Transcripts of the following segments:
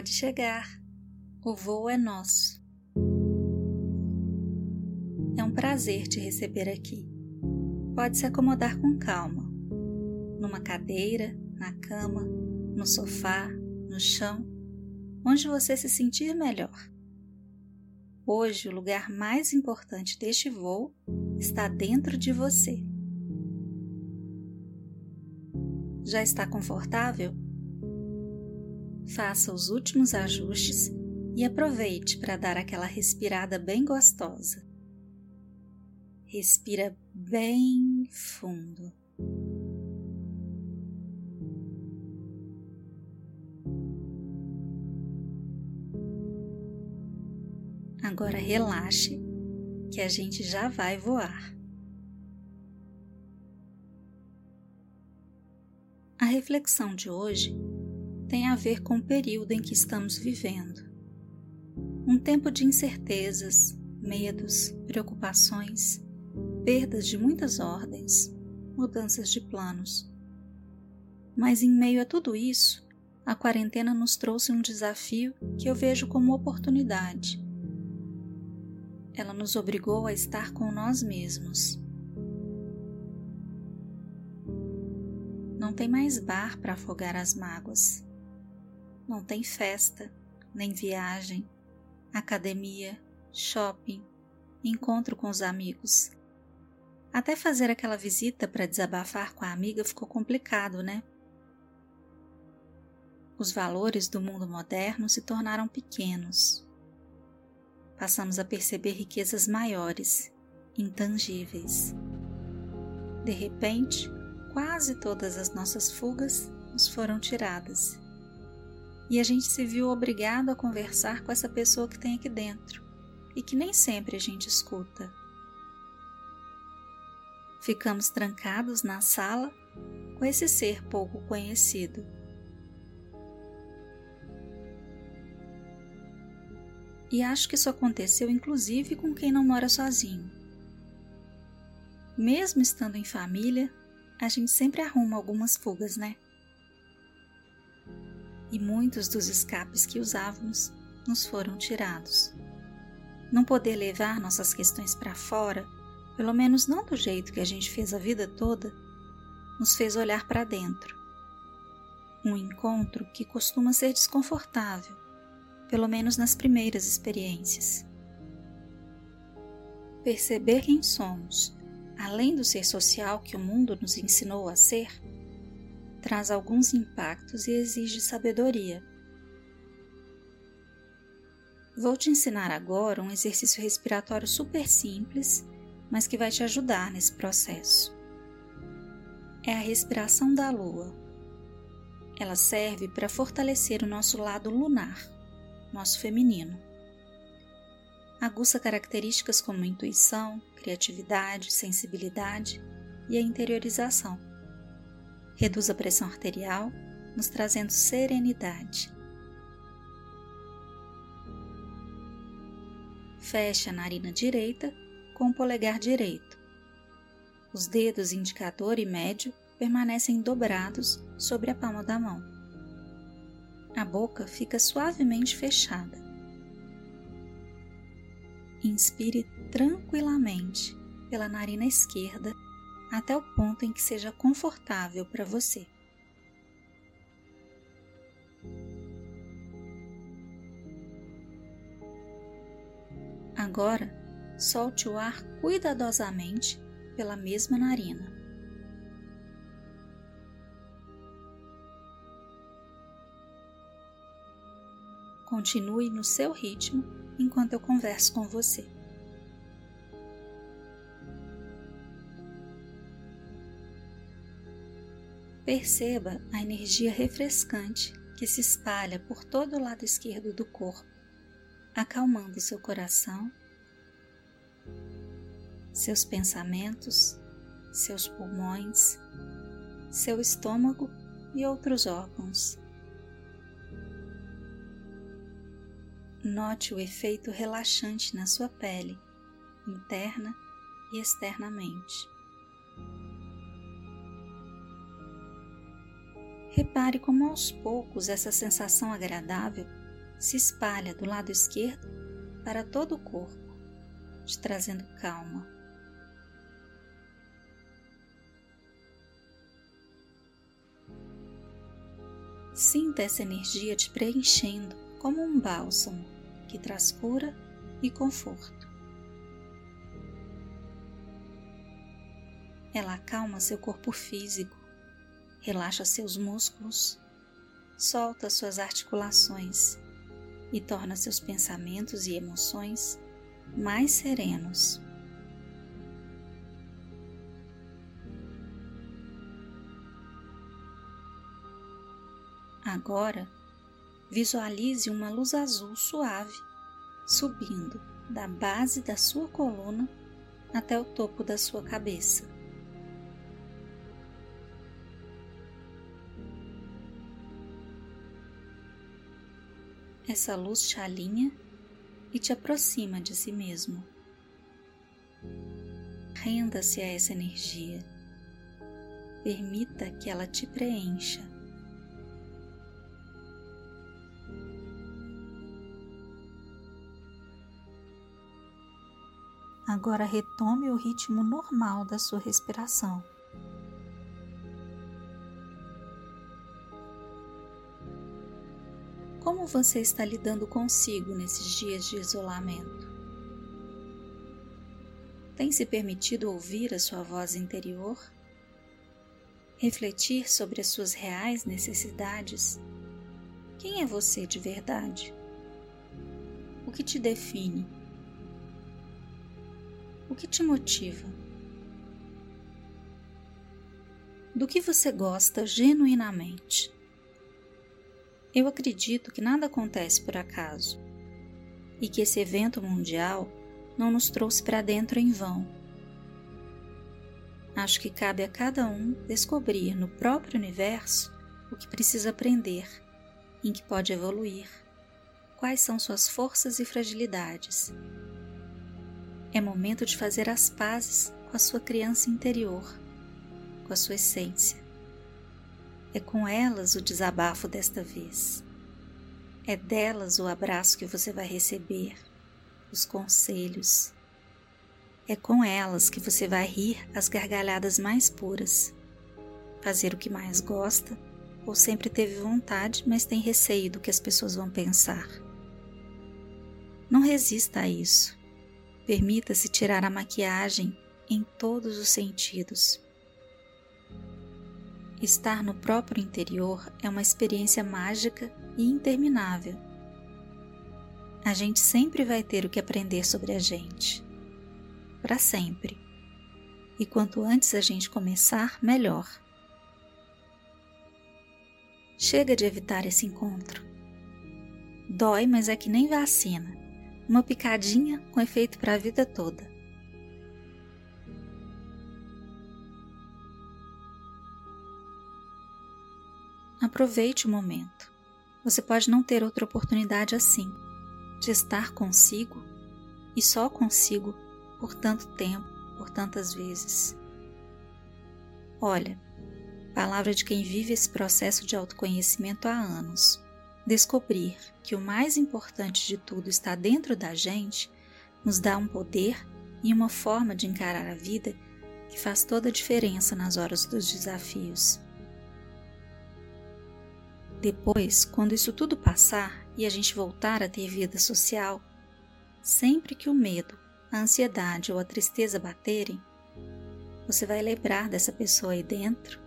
Pode chegar. O voo é nosso. É um prazer te receber aqui. Pode se acomodar com calma, numa cadeira, na cama, no sofá, no chão, onde você se sentir melhor. Hoje, o lugar mais importante deste voo está dentro de você. Já está confortável? Faça os últimos ajustes e aproveite para dar aquela respirada bem gostosa. Respira bem fundo. Agora relaxe, que a gente já vai voar. A reflexão de hoje tem a ver com o período em que estamos vivendo. Um tempo de incertezas, medos, preocupações, perdas de muitas ordens, mudanças de planos. Mas em meio a tudo isso, a quarentena nos trouxe um desafio que eu vejo como oportunidade ela nos obrigou a estar com nós mesmos. Não tem mais bar para afogar as mágoas. Não tem festa, nem viagem, academia, shopping, encontro com os amigos. Até fazer aquela visita para desabafar com a amiga ficou complicado, né? Os valores do mundo moderno se tornaram pequenos passamos a perceber riquezas maiores, intangíveis. De repente, quase todas as nossas fugas nos foram tiradas. E a gente se viu obrigado a conversar com essa pessoa que tem aqui dentro e que nem sempre a gente escuta. Ficamos trancados na sala com esse ser pouco conhecido E acho que isso aconteceu inclusive com quem não mora sozinho. Mesmo estando em família, a gente sempre arruma algumas fugas, né? E muitos dos escapes que usávamos nos foram tirados. Não poder levar nossas questões para fora, pelo menos não do jeito que a gente fez a vida toda, nos fez olhar para dentro. Um encontro que costuma ser desconfortável, pelo menos nas primeiras experiências. Perceber quem somos, além do ser social que o mundo nos ensinou a ser, traz alguns impactos e exige sabedoria. Vou te ensinar agora um exercício respiratório super simples, mas que vai te ajudar nesse processo. É a respiração da lua. Ela serve para fortalecer o nosso lado lunar nosso feminino. Aguça características como intuição, criatividade, sensibilidade e a interiorização. Reduz a pressão arterial, nos trazendo serenidade. Feche a narina direita com o polegar direito. Os dedos indicador e médio permanecem dobrados sobre a palma da mão a boca fica suavemente fechada. Inspire tranquilamente pela narina esquerda até o ponto em que seja confortável para você. Agora, solte o ar cuidadosamente pela mesma narina. Continue no seu ritmo enquanto eu converso com você. Perceba a energia refrescante que se espalha por todo o lado esquerdo do corpo, acalmando seu coração, seus pensamentos, seus pulmões, seu estômago e outros órgãos. Note o efeito relaxante na sua pele, interna e externamente. Repare como aos poucos essa sensação agradável se espalha do lado esquerdo para todo o corpo, te trazendo calma. Sinta essa energia te preenchendo como um bálsamo que traz cura e conforto. Ela acalma seu corpo físico, relaxa seus músculos, solta suas articulações e torna seus pensamentos e emoções mais serenos. Agora, visualize uma luz azul suave subindo da base da sua coluna até o topo da sua cabeça. Essa luz te alinha e te aproxima de si mesmo. Renda-se a essa energia. Permita que ela te preencha. Agora retome o ritmo normal da sua respiração. Você está lidando consigo nesses dias de isolamento? Tem se permitido ouvir a sua voz interior? Refletir sobre as suas reais necessidades? Quem é você de verdade? O que te define? O que te motiva? Do que você gosta genuinamente? Eu acredito que nada acontece por acaso e que esse evento mundial não nos trouxe para dentro em vão. Acho que cabe a cada um descobrir no próprio universo o que precisa aprender, em que pode evoluir, quais são suas forças e fragilidades é momento de fazer as pazes com a sua criança interior, com a sua essência. É com elas o desabafo desta vez. É delas o abraço que você vai receber, os conselhos. É com elas que você vai rir as gargalhadas mais puras, fazer o que mais gosta ou sempre teve vontade, mas tem receio do que as pessoas vão pensar. Não resista a isso. Permita-se tirar a maquiagem em todos os sentidos. Estar no próprio interior é uma experiência mágica e interminável. A gente sempre vai ter o que aprender sobre a gente. Para sempre. E quanto antes a gente começar, melhor. Chega de evitar esse encontro. Dói, mas é que nem vacina uma picadinha com efeito para a vida toda. Aproveite o momento. Você pode não ter outra oportunidade assim, de estar consigo e só consigo por tanto tempo, por tantas vezes. Olha, palavra de quem vive esse processo de autoconhecimento há anos Descobrir que o mais importante de tudo está dentro da gente nos dá um poder e uma forma de encarar a vida que faz toda a diferença nas horas dos desafios. Depois, quando isso tudo passar e a gente voltar a ter vida social, sempre que o medo, a ansiedade ou a tristeza baterem, você vai lembrar dessa pessoa aí dentro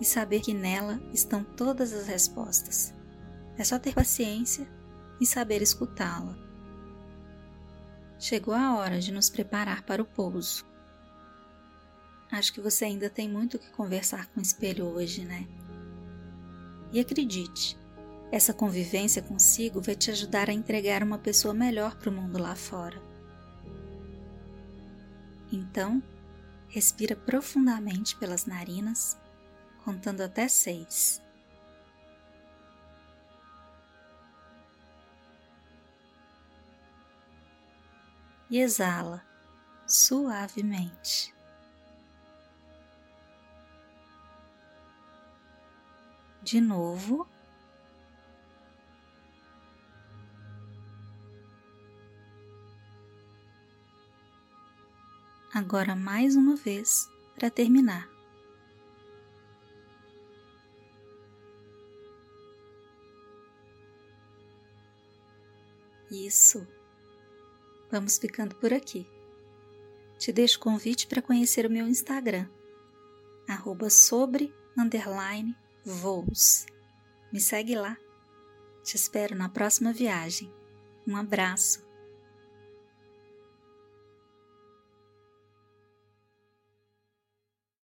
e saber que nela estão todas as respostas. É só ter paciência e saber escutá-la. Chegou a hora de nos preparar para o pouso. Acho que você ainda tem muito que conversar com o espelho hoje, né? E acredite, essa convivência consigo vai te ajudar a entregar uma pessoa melhor para o mundo lá fora. Então, respira profundamente pelas narinas, contando até seis. e exala suavemente. de novo. Agora mais uma vez para terminar. Isso. Vamos ficando por aqui. Te deixo convite para conhecer o meu Instagram, arroba sobre underline voos. Me segue lá. Te espero na próxima viagem. Um abraço.